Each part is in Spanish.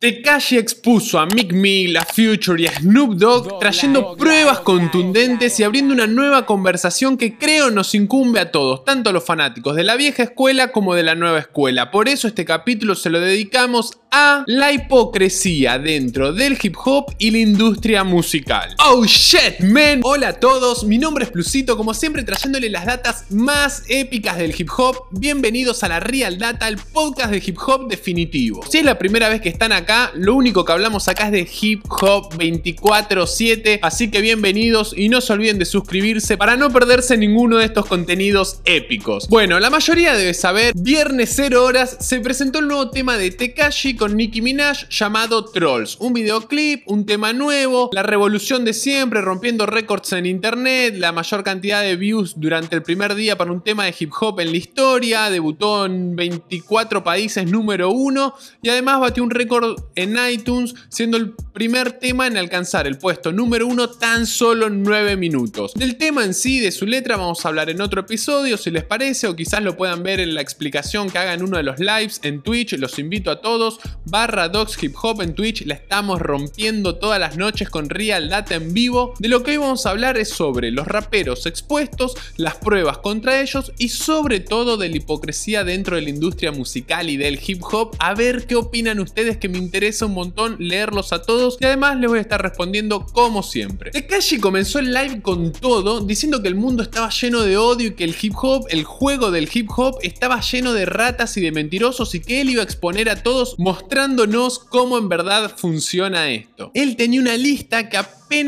Tekashi expuso a Mick Mill, a Future y a Snoop Dogg trayendo pruebas contundentes y abriendo una nueva conversación que creo nos incumbe a todos, tanto a los fanáticos de la vieja escuela como de la nueva escuela. Por eso este capítulo se lo dedicamos a la hipocresía dentro del hip hop y la industria musical. Oh shit, man. Hola a todos, mi nombre es Plusito, como siempre trayéndole las datas más épicas del hip hop. Bienvenidos a la Real Data, el podcast de hip hop definitivo. Si es la primera vez que están acá, lo único que hablamos acá es de hip hop 24/7, así que bienvenidos y no se olviden de suscribirse para no perderse ninguno de estos contenidos épicos. Bueno, la mayoría debe saber, viernes 0 horas se presentó el nuevo tema de Tekashi con Nicki Minaj llamado Trolls, un videoclip, un tema nuevo, la revolución de siempre, rompiendo récords en internet, la mayor cantidad de views durante el primer día para un tema de hip hop en la historia, debutó en 24 países número 1 y además batió un récord en iTunes, siendo el primer tema en alcanzar el puesto número uno tan solo en 9 minutos. Del tema en sí, de su letra, vamos a hablar en otro episodio, si les parece, o quizás lo puedan ver en la explicación que haga en uno de los lives en Twitch. Los invito a todos. Barra Dogs Hip Hop en Twitch, la estamos rompiendo todas las noches con Real Data en vivo. De lo que hoy vamos a hablar es sobre los raperos expuestos, las pruebas contra ellos y sobre todo de la hipocresía dentro de la industria musical y del hip hop. A ver qué opinan ustedes que me interesa un montón leerlos a todos y además les voy a estar respondiendo como siempre. Tekashi comenzó el live con todo diciendo que el mundo estaba lleno de odio y que el hip hop, el juego del hip hop estaba lleno de ratas y de mentirosos y que él iba a exponer a todos mostrándonos cómo en verdad funciona esto. Él tenía una lista que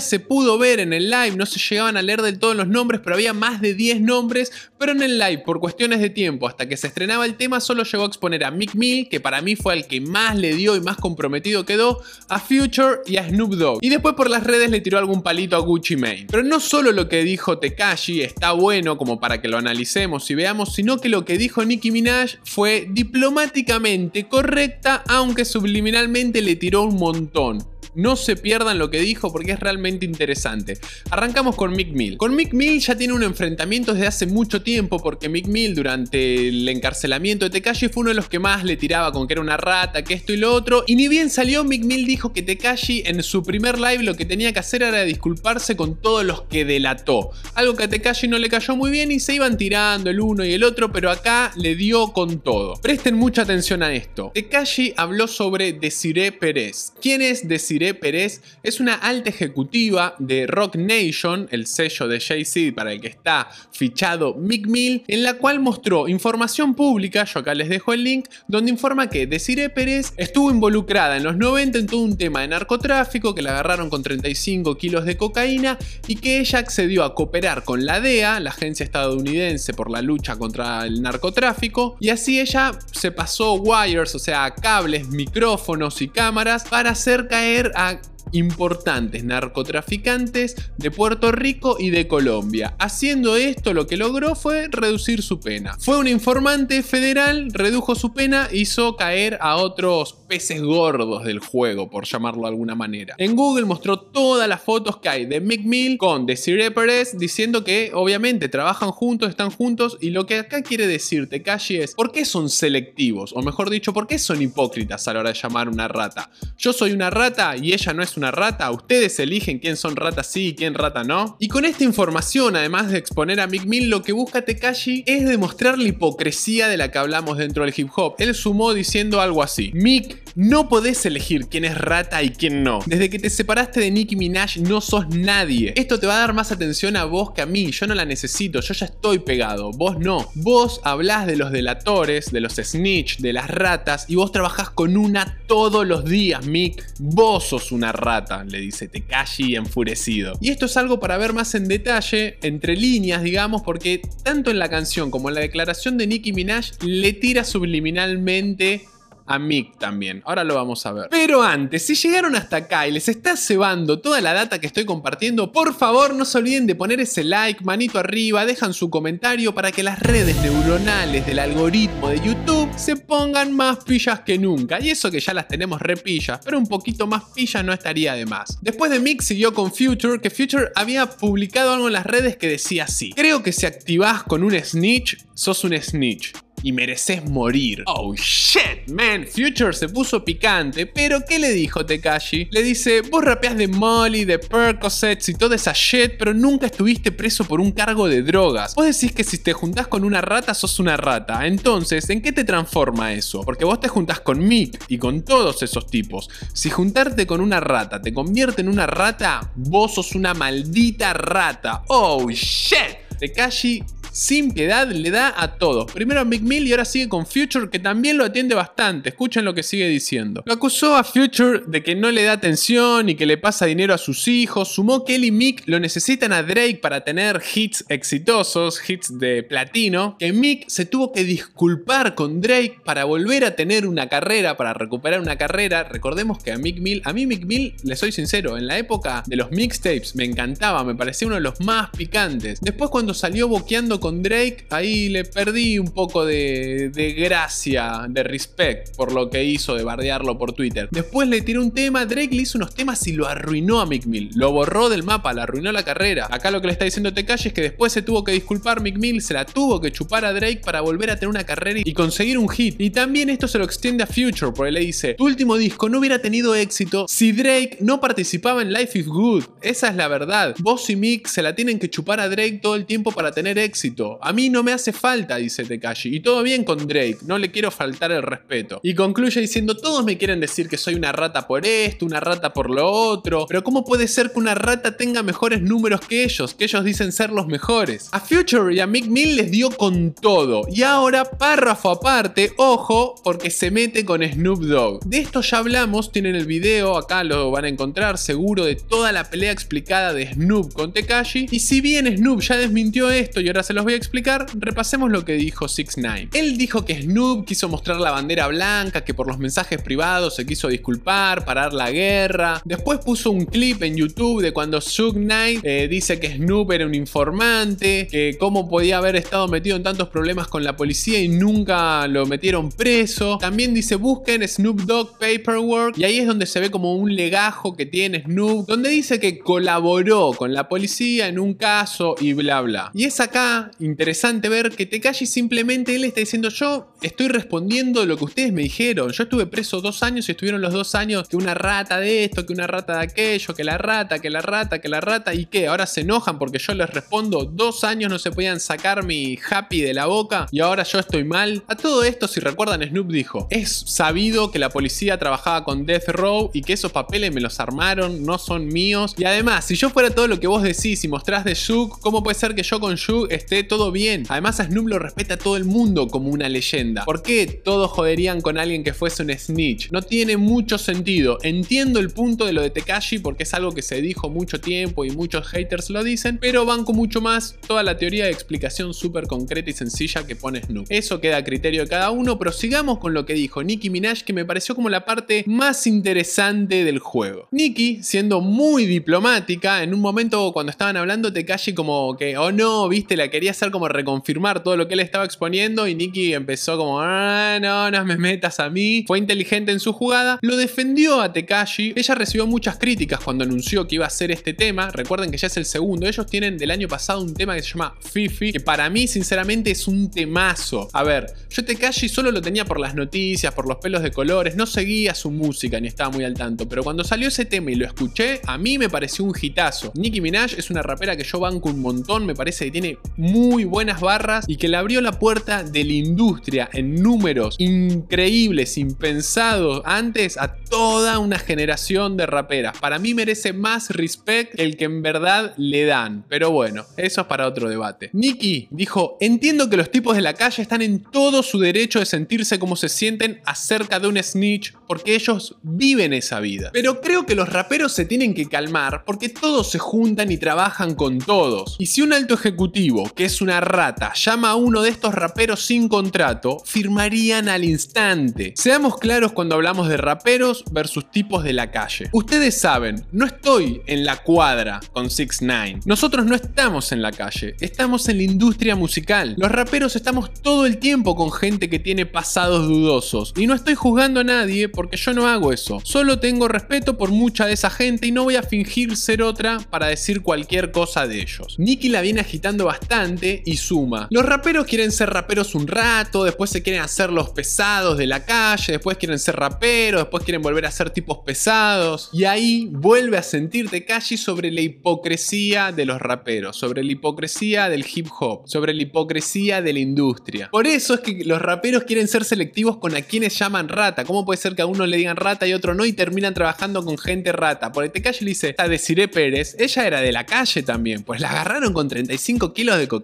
se pudo ver en el live, no se llegaban a leer de todos los nombres, pero había más de 10 nombres, pero en el live, por cuestiones de tiempo, hasta que se estrenaba el tema, solo llegó a exponer a Mick Mill, que para mí fue el que más le dio y más comprometido quedó, a Future y a Snoop Dogg. Y después por las redes le tiró algún palito a Gucci Mane. Pero no solo lo que dijo Tekashi está bueno como para que lo analicemos y veamos, sino que lo que dijo Nicki Minaj fue diplomáticamente correcta, aunque subliminalmente le tiró un montón. No se pierdan lo que dijo porque es realmente interesante. Arrancamos con Mick Mill. Con Mick Mill ya tiene un enfrentamiento desde hace mucho tiempo porque Mick Mill durante el encarcelamiento de Tekashi fue uno de los que más le tiraba con que era una rata, que esto y lo otro. Y ni bien salió, Mick Mill dijo que Tekashi en su primer live lo que tenía que hacer era disculparse con todos los que delató. Algo que a Tekashi no le cayó muy bien y se iban tirando el uno y el otro, pero acá le dio con todo. Presten mucha atención a esto. Tekashi habló sobre Desiree Pérez. ¿Quién es Desiree Pérez es una alta ejecutiva de Rock Nation, el sello de Jay-Z para el que está fichado Mick Mill, en la cual mostró información pública, yo acá les dejo el link, donde informa que Desiree Pérez estuvo involucrada en los 90 en todo un tema de narcotráfico, que la agarraron con 35 kilos de cocaína y que ella accedió a cooperar con la DEA, la agencia estadounidense por la lucha contra el narcotráfico, y así ella se pasó wires, o sea, cables, micrófonos y cámaras para hacer caer a importantes narcotraficantes de Puerto Rico y de Colombia. Haciendo esto lo que logró fue reducir su pena. Fue un informante federal, redujo su pena, hizo caer a otros peces gordos del juego, por llamarlo de alguna manera. En Google mostró todas las fotos que hay de Mick Mill con Desiree Perez diciendo que obviamente trabajan juntos, están juntos y lo que acá quiere decirte Kashi es ¿por qué son selectivos? O mejor dicho, ¿por qué son hipócritas a la hora de llamar una rata? Yo soy una rata y ella no es una rata, ustedes eligen quién son ratas sí y quién rata no. Y con esta información, además de exponer a Mick Mill, lo que busca Tekashi es demostrar la hipocresía de la que hablamos dentro del hip hop. Él sumó diciendo algo así: Mick, no podés elegir quién es rata y quién no. Desde que te separaste de Nicki Minaj no sos nadie. Esto te va a dar más atención a vos que a mí. Yo no la necesito, yo ya estoy pegado. Vos no. Vos hablás de los delatores, de los snitch, de las ratas y vos trabajás con una todos los días, Mick. Vos sos una rata le dice Tekashi enfurecido. Y esto es algo para ver más en detalle, entre líneas, digamos, porque tanto en la canción como en la declaración de Nicki Minaj le tira subliminalmente a Mick también. Ahora lo vamos a ver. Pero antes, si llegaron hasta acá y les está cebando toda la data que estoy compartiendo, por favor no se olviden de poner ese like, manito arriba, dejan su comentario para que las redes neuronales del algoritmo de YouTube se pongan más pillas que nunca. Y eso que ya las tenemos repillas, pero un poquito más pillas no estaría de más. Después de Mick siguió con Future, que Future había publicado algo en las redes que decía así. Creo que si activás con un snitch, sos un snitch. Y mereces morir. Oh shit, man. Future se puso picante, pero ¿qué le dijo Tekashi? Le dice, vos rapeás de Molly, de Percocets y toda esa shit, pero nunca estuviste preso por un cargo de drogas. Vos decís que si te juntás con una rata sos una rata. Entonces, ¿en qué te transforma eso? Porque vos te juntás con Mick y con todos esos tipos. Si juntarte con una rata te convierte en una rata, vos sos una maldita rata. Oh shit. Tekashi sin piedad le da a todos. Primero a Mick Mill y ahora sigue con Future que también lo atiende bastante. Escuchen lo que sigue diciendo. Lo acusó a Future de que no le da atención y que le pasa dinero a sus hijos. Sumó que él y Mick lo necesitan a Drake para tener hits exitosos, hits de platino. Que Mick se tuvo que disculpar con Drake para volver a tener una carrera, para recuperar una carrera. Recordemos que a Mick Mill, a mí Mick Mill, le soy sincero, en la época de los mixtapes me encantaba, me parecía uno de los más picantes. Después cuando salió boqueando con Drake, ahí le perdí un poco de, gracia, de respect por lo que hizo de bardearlo por Twitter. Después le tiró un tema, Drake le hizo unos temas y lo arruinó a Mick Mill. Lo borró del mapa, le arruinó la carrera. Acá lo que le está diciendo Tekashi es que después se tuvo que disculpar Mick Mill, se la tuvo que chupar a Drake para volver a tener una carrera y conseguir un hit. Y también esto se lo extiende a Future, porque le dice, tu último disco no hubiera tenido éxito si Drake no participaba en Life is Good. Esa es la verdad. Vos y Mick se la tienen que chupar a Drake todo el tiempo para tener éxito. A mí no me hace falta, dice Tekashi. Y todo bien con Drake, no le quiero faltar el respeto. Y concluye diciendo, todos me quieren decir que soy una rata por esto, una rata por lo otro. Pero ¿cómo puede ser que una rata tenga mejores números que ellos? Que ellos dicen ser los mejores. A Future y a Mick Mill les dio con todo. Y ahora, párrafo aparte, ojo, porque se mete con Snoop Dogg. De esto ya hablamos, tienen el video, acá lo van a encontrar seguro, de toda la pelea explicada de Snoop con Tekashi. Y si bien Snoop ya desmintió esto y ahora se los voy a explicar, repasemos lo que dijo 6 9 Él dijo que Snoop quiso mostrar la bandera blanca, que por los mensajes privados se quiso disculpar, parar la guerra. Después puso un clip en YouTube de cuando Suge Knight eh, dice que Snoop era un informante, que cómo podía haber estado metido en tantos problemas con la policía y nunca lo metieron preso. También dice busquen Snoop Dogg Paperwork y ahí es donde se ve como un legajo que tiene Snoop, donde dice que colaboró con la policía en un caso y bla bla. Y es acá interesante ver que Tekashi simplemente él está diciendo yo estoy respondiendo lo que ustedes me dijeron. Yo estuve preso dos años y estuvieron los dos años que una rata de esto, que una rata de aquello, que la rata, que la rata, que la rata y que ahora se enojan porque yo les respondo dos años no se podían sacar mi happy de la boca y ahora yo estoy mal. A todo esto si recuerdan Snoop dijo es sabido que la policía trabajaba con Death Row y que esos papeles me los armaron, no son míos y además si yo fuera todo lo que vos decís y mostrás de Shug, ¿cómo puede ser que yo con Shug esté todo bien. Además a Snoop lo respeta todo el mundo como una leyenda. ¿Por qué todos joderían con alguien que fuese un snitch? No tiene mucho sentido. Entiendo el punto de lo de Tekashi porque es algo que se dijo mucho tiempo y muchos haters lo dicen, pero banco mucho más toda la teoría de explicación súper concreta y sencilla que pone Snoop. Eso queda a criterio de cada uno, pero sigamos con lo que dijo Nicki Minaj que me pareció como la parte más interesante del juego. Nicki, siendo muy diplomática, en un momento cuando estaban hablando Tekashi como que, oh no, viste, la quería hacer como reconfirmar todo lo que él estaba exponiendo y Nicky empezó como, ah, no, no me metas a mí. Fue inteligente en su jugada, lo defendió a Tekashi. Ella recibió muchas críticas cuando anunció que iba a hacer este tema. Recuerden que ya es el segundo. Ellos tienen del año pasado un tema que se llama Fifi, que para mí sinceramente es un temazo. A ver, yo Tekashi solo lo tenía por las noticias, por los pelos de colores, no seguía su música ni estaba muy al tanto, pero cuando salió ese tema y lo escuché, a mí me pareció un hitazo. Nicki Minaj es una rapera que yo banco un montón, me parece que tiene muy buenas barras y que le abrió la puerta de la industria en números increíbles, impensados antes a toda una generación de raperas. Para mí merece más respect el que en verdad le dan. Pero bueno, eso es para otro debate. Nicky dijo, entiendo que los tipos de la calle están en todo su derecho de sentirse como se sienten acerca de un snitch porque ellos viven esa vida. Pero creo que los raperos se tienen que calmar porque todos se juntan y trabajan con todos. Y si un alto ejecutivo, que es una rata, llama a uno de estos raperos sin contrato, firmarían al instante. Seamos claros cuando hablamos de raperos versus tipos de la calle. Ustedes saben, no estoy en la cuadra con 6 9 Nosotros no estamos en la calle, estamos en la industria musical. Los raperos estamos todo el tiempo con gente que tiene pasados dudosos. Y no estoy juzgando a nadie porque yo no hago eso. Solo tengo respeto por mucha de esa gente y no voy a fingir ser otra para decir cualquier cosa de ellos. Nicky la viene agitando bastante y suma. Los raperos quieren ser raperos un rato, después se quieren hacer los pesados de la calle, después quieren ser raperos, después quieren volver a ser tipos pesados. Y ahí vuelve a sentirte calle sobre la hipocresía de los raperos, sobre la hipocresía del hip hop, sobre la hipocresía de la industria. Por eso es que los raperos quieren ser selectivos con a quienes llaman rata. ¿Cómo puede ser que a uno le digan rata y otro no y terminan trabajando con gente rata? Porque calle le dice, a Desiree Pérez, ella era de la calle también, pues la agarraron con 35 kilos de cocaína,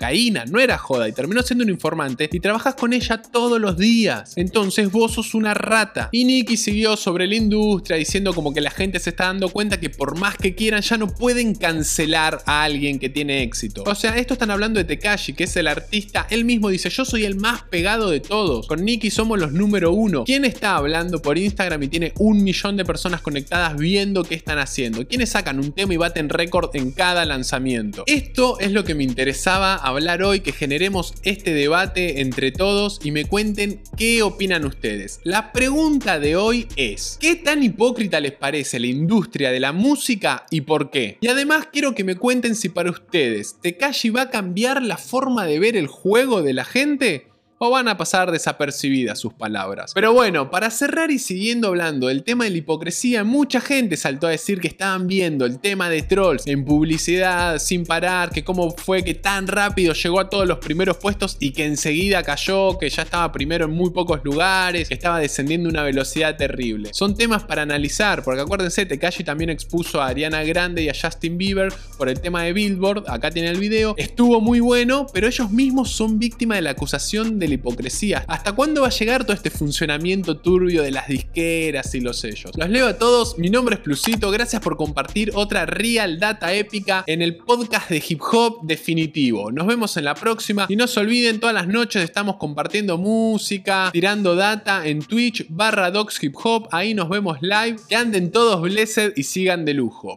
no era joda, y terminó siendo un informante y trabajas con ella todos los días. Entonces vos sos una rata. Y Nicky siguió sobre la industria diciendo como que la gente se está dando cuenta que por más que quieran ya no pueden cancelar a alguien que tiene éxito. O sea, esto están hablando de Tekashi, que es el artista, él mismo dice, yo soy el más pegado de todos. Con Nicky somos los número uno. ¿Quién está hablando por Instagram y tiene un millón de personas conectadas viendo qué están haciendo? ¿Quiénes sacan un tema y baten récord en cada lanzamiento? Esto es lo que me interesaba hablar hoy, que generemos este debate entre todos y me cuenten qué opinan ustedes. La pregunta de hoy es, ¿qué tan hipócrita les parece la industria de la música y por qué? Y además quiero que me cuenten si para ustedes Tekashi va a cambiar la forma de ver el juego de la gente o van a pasar desapercibidas sus palabras. Pero bueno, para cerrar y siguiendo hablando del tema de la hipocresía, mucha gente saltó a decir que estaban viendo el tema de trolls en publicidad sin parar, que cómo fue que tan rápido llegó a todos los primeros puestos y que enseguida cayó, que ya estaba primero en muy pocos lugares, que estaba descendiendo a una velocidad terrible. Son temas para analizar, porque acuérdense, Tekashi también expuso a Ariana Grande y a Justin Bieber por el tema de Billboard, acá tiene el video, estuvo muy bueno, pero ellos mismos son víctimas de la acusación de hipocresía. ¿Hasta cuándo va a llegar todo este funcionamiento turbio de las disqueras y los sellos? Los leo a todos, mi nombre es Plusito, gracias por compartir otra real data épica en el podcast de hip hop definitivo. Nos vemos en la próxima y no se olviden, todas las noches estamos compartiendo música, tirando data en Twitch barra Docs Hip Hop, ahí nos vemos live, que anden todos blessed y sigan de lujo.